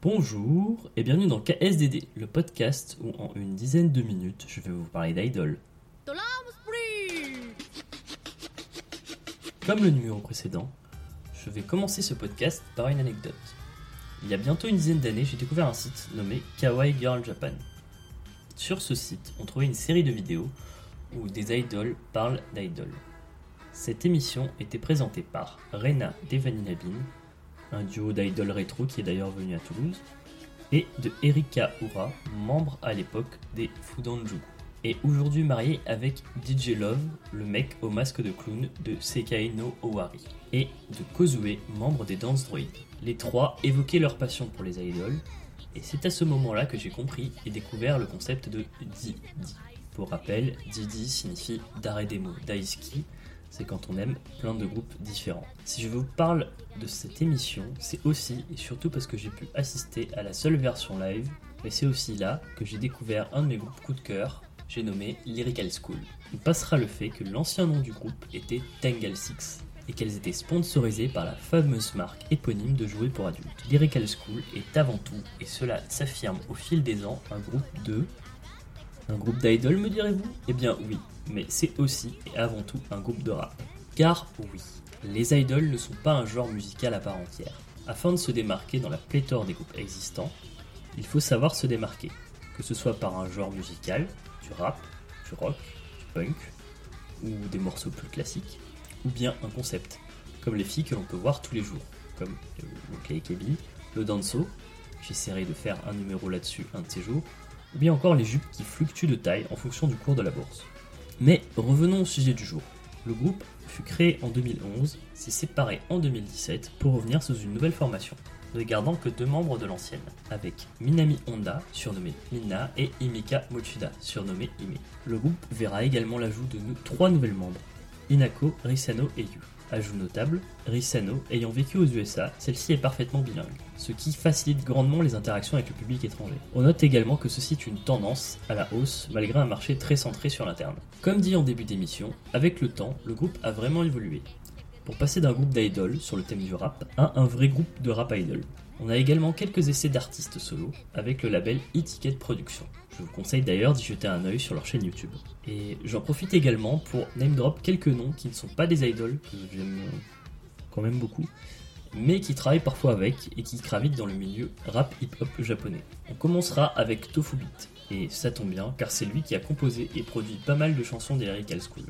Bonjour et bienvenue dans KSDD, le podcast où en une dizaine de minutes je vais vous parler d'idol. Comme le numéro précédent, je vais commencer ce podcast par une anecdote. Il y a bientôt une dizaine d'années, j'ai découvert un site nommé Kawaii Girl Japan. Sur ce site, on trouvait une série de vidéos où des idoles parlent d'idoles. Cette émission était présentée par Rena Devaninabin, un duo d'idoles rétro qui est d'ailleurs venu à Toulouse, et de Erika Ura, membre à l'époque des Fudanjuku, et aujourd'hui mariée avec DJ Love, le mec au masque de clown de Sekai no Owari, et de Kozue, membre des Dance Droids. Les trois évoquaient leur passion pour les idoles, et c'est à ce moment-là que j'ai compris et découvert le concept de Didi. Pour rappel, Didi signifie mots Daisuki, c'est quand on aime plein de groupes différents. Si je vous parle de cette émission, c'est aussi et surtout parce que j'ai pu assister à la seule version live, mais c'est aussi là que j'ai découvert un de mes groupes coup de cœur, j'ai nommé Lyrical School. Il passera le fait que l'ancien nom du groupe était Tangle 6 et qu'elles étaient sponsorisées par la fameuse marque éponyme de jouets pour adultes. Lyrical School est avant tout, et cela s'affirme au fil des ans, un groupe de... Un groupe d'idoles me direz-vous? Eh bien oui, mais c'est aussi et avant tout un groupe de rap. Car oui, les idoles ne sont pas un genre musical à part entière. Afin de se démarquer dans la pléthore des groupes existants, il faut savoir se démarquer, que ce soit par un genre musical, du rap, du rock, du punk, ou des morceaux plus classiques, ou bien un concept, comme les filles que l'on peut voir tous les jours, comme le KKB, le danso, j'essaierai de faire un numéro là-dessus un de ces jours, ou bien encore les jupes qui fluctuent de taille en fonction du cours de la bourse. Mais revenons au sujet du jour. Le groupe fut créé en 2011, s'est séparé en 2017 pour revenir sous une nouvelle formation, ne gardant que deux membres de l'ancienne, avec Minami Honda, surnommé Mina, et Imika Mochida, surnommé Ime. Le groupe verra également l'ajout de trois nouvelles membres, Inako, Risano et Yu. Ajout notable, Risano ayant vécu aux USA, celle-ci est parfaitement bilingue, ce qui facilite grandement les interactions avec le public étranger. On note également que ceci est une tendance à la hausse malgré un marché très centré sur l'interne. Comme dit en début d'émission, avec le temps, le groupe a vraiment évolué. Pour passer d'un groupe d'idoles sur le thème du rap à un vrai groupe de rap idol. On a également quelques essais d'artistes solo avec le label Etiquette Production. Je vous conseille d'ailleurs d'y jeter un œil sur leur chaîne YouTube. Et j'en profite également pour name drop quelques noms qui ne sont pas des idoles, que j'aime quand même beaucoup, mais qui travaillent parfois avec et qui gravitent dans le milieu rap hip-hop japonais. On commencera avec Tofu Beat, et ça tombe bien car c'est lui qui a composé et produit pas mal de chansons des School.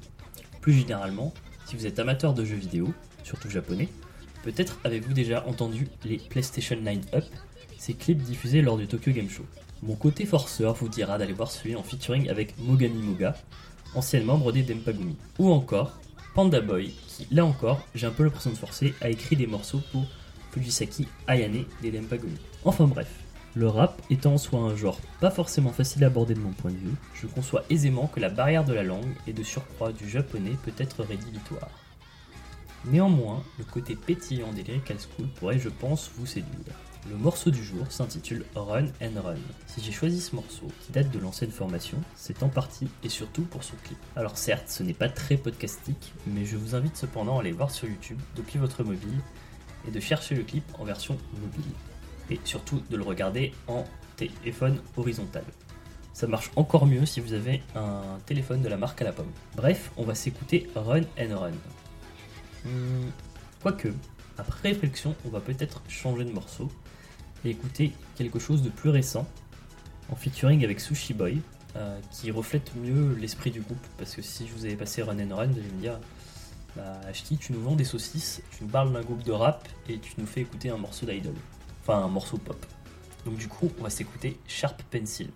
Plus généralement, si vous êtes amateur de jeux vidéo, surtout japonais, peut-être avez-vous déjà entendu les PlayStation 9 Up, ces clips diffusés lors du Tokyo Game Show. Mon côté forceur vous dira d'aller voir celui en featuring avec Mogami Moga, ancienne membre des Dempagumi. Ou encore Panda Boy, qui là encore, j'ai un peu l'impression de forcer, a écrit des morceaux pour Fujisaki Ayane des Dempagumi. Enfin bref, le rap étant en soi un genre pas forcément facile à aborder de mon point de vue, je conçois aisément que la barrière de la langue et de surcroît du japonais peut être rédhibitoire. Néanmoins, le côté pétillant des Lyrical School pourrait, je pense, vous séduire. Le morceau du jour s'intitule Run and Run. Si j'ai choisi ce morceau, qui date de l'ancienne formation, c'est en partie et surtout pour son clip. Alors certes, ce n'est pas très podcastique, mais je vous invite cependant à aller voir sur YouTube depuis votre mobile et de chercher le clip en version mobile. Et surtout de le regarder en téléphone horizontal. Ça marche encore mieux si vous avez un téléphone de la marque à la pomme. Bref, on va s'écouter Run and Run. Hmm, quoique, après réflexion, on va peut-être changer de morceau et écouter quelque chose de plus récent en featuring avec Sushi Boy euh, qui reflète mieux l'esprit du groupe parce que si je vous avais passé Run and Run, vous allez me dire bah Ashki, tu nous vends des saucisses, tu nous parles d'un groupe de rap et tu nous fais écouter un morceau d'idol. Un morceau pop. Donc du coup, on va s'écouter Sharp Pencil.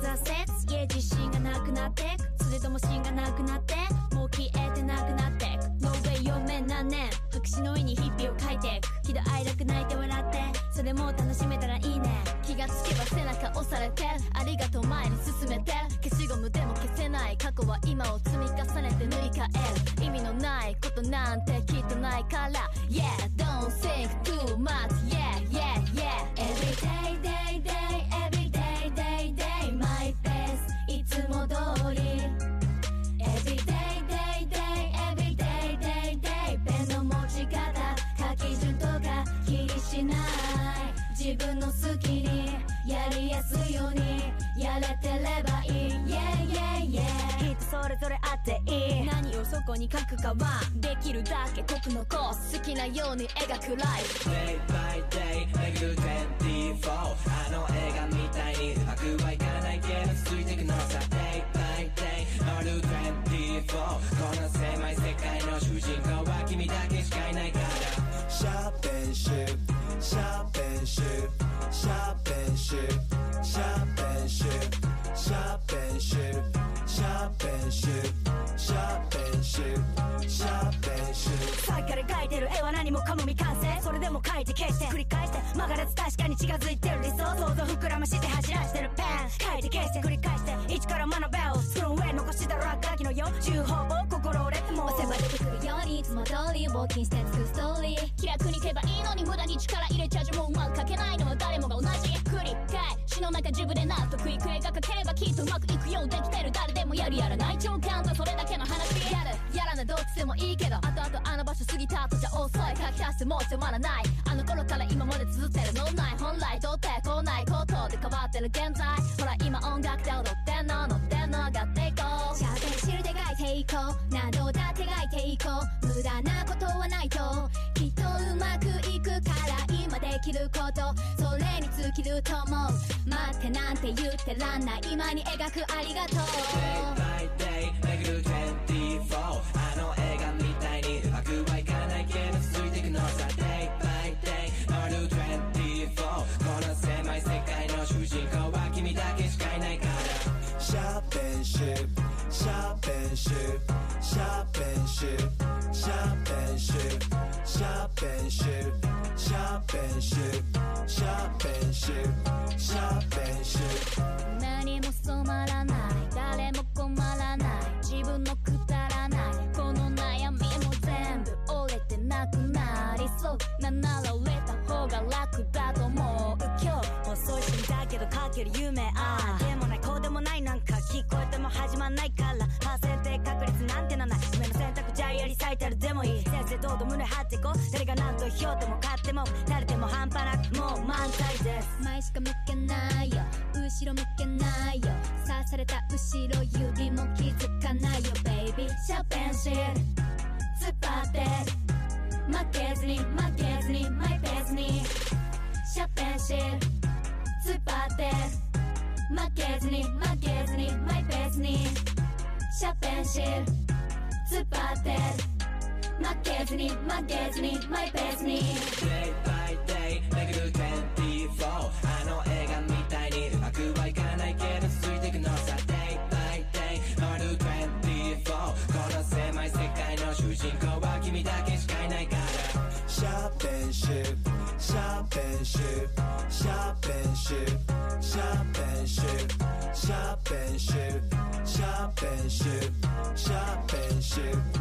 これで何度目の挫折心がなくなってもう消えてなくなってく No way 読め何年白紙の上に日々を書いてく喜怒哀楽泣いて笑ってそれも楽しめたらいいね気がつけば背中押されてありがとう前に進めて消しゴムでも消せない過去は今を積み重ねて塗り替える意味のないことなんてきっとないから Yeah don't think too much. Yeah yeah. れてればいい。Yeah yeah yeah 人それぞれあっていい。何をそこに書くかはできるだけ濃く残す好きなように描くライフ。Day by day 巡る24あの映画みたいにうまくはいかないけどついてくのさ。Day by day 回る24この狭い世界の主人公は君だけしかいないから。何もかも未完成それでも書いて消して繰り返して曲がらず確かに近づいてる理想想像膨らまして走らしてるペン書いて消して繰り返して一から学べよその上残した落書きの4重方を心折れても押せ。ば出てくるようにいつも通りウォーキンしてつくストーリー気楽にいけばいいのに無駄に力入れちゃ呪文は書けないのは誰もが同じ繰り返しの中自分で納得いく絵が描ければきっとうまくいくようできてる誰でもやるやらない長官とそれだけの話やるやらなどっちでもいいけど後々あの場所過ぎた後じゃしてもう迫らないあの頃から今まで続ってるのない本来どうってこないことで変わってる現在ほら今音楽で踊ってんの乗ってんの上がっていこうシャーペンシルで描いていこう何度だって描いていこう無駄なことはないときっとうまくいくから今できることそれに尽きると思う待ってなんて言ってらんない今に描くありがとう Day by day 巡る24あの and ship, shop and ship, shop and ship, shop and ship, shop and ship, shop and ship, shop and ship. 何も染まらない誰も困らない自分のくだらないこの悩みも全部折れてなくなりそう。ななら折れた方が楽だと思う。今日遅いしだけどかける夢ああでもないこうでもないなんか聞こえても始まんないから。イタルでもいい。先生どうぞ胸張ってこ誰が何と評っても勝っても誰でも半端なくもう満載です。前しか向けないよ。後ろ向けないよ。刺された後ろ指も気づかないよ。ベイビーシャーペンシル突っ張って。負けずに負けずにマイペースに。シャーペンシル突っ張って。負けずに負けずにマイペースに。シャーペンシル突っ張って。負けずに負けずにマイペースに Day by day 巡る24あの映画みたいにうまくはいかないけど続いていくのさ Day by day 回る24この狭い世界の主人公は君だけしかいないから Shop and ship, shop and ship, shop and ship, shop and ship, shop and ship, shop and ship, shop and ship.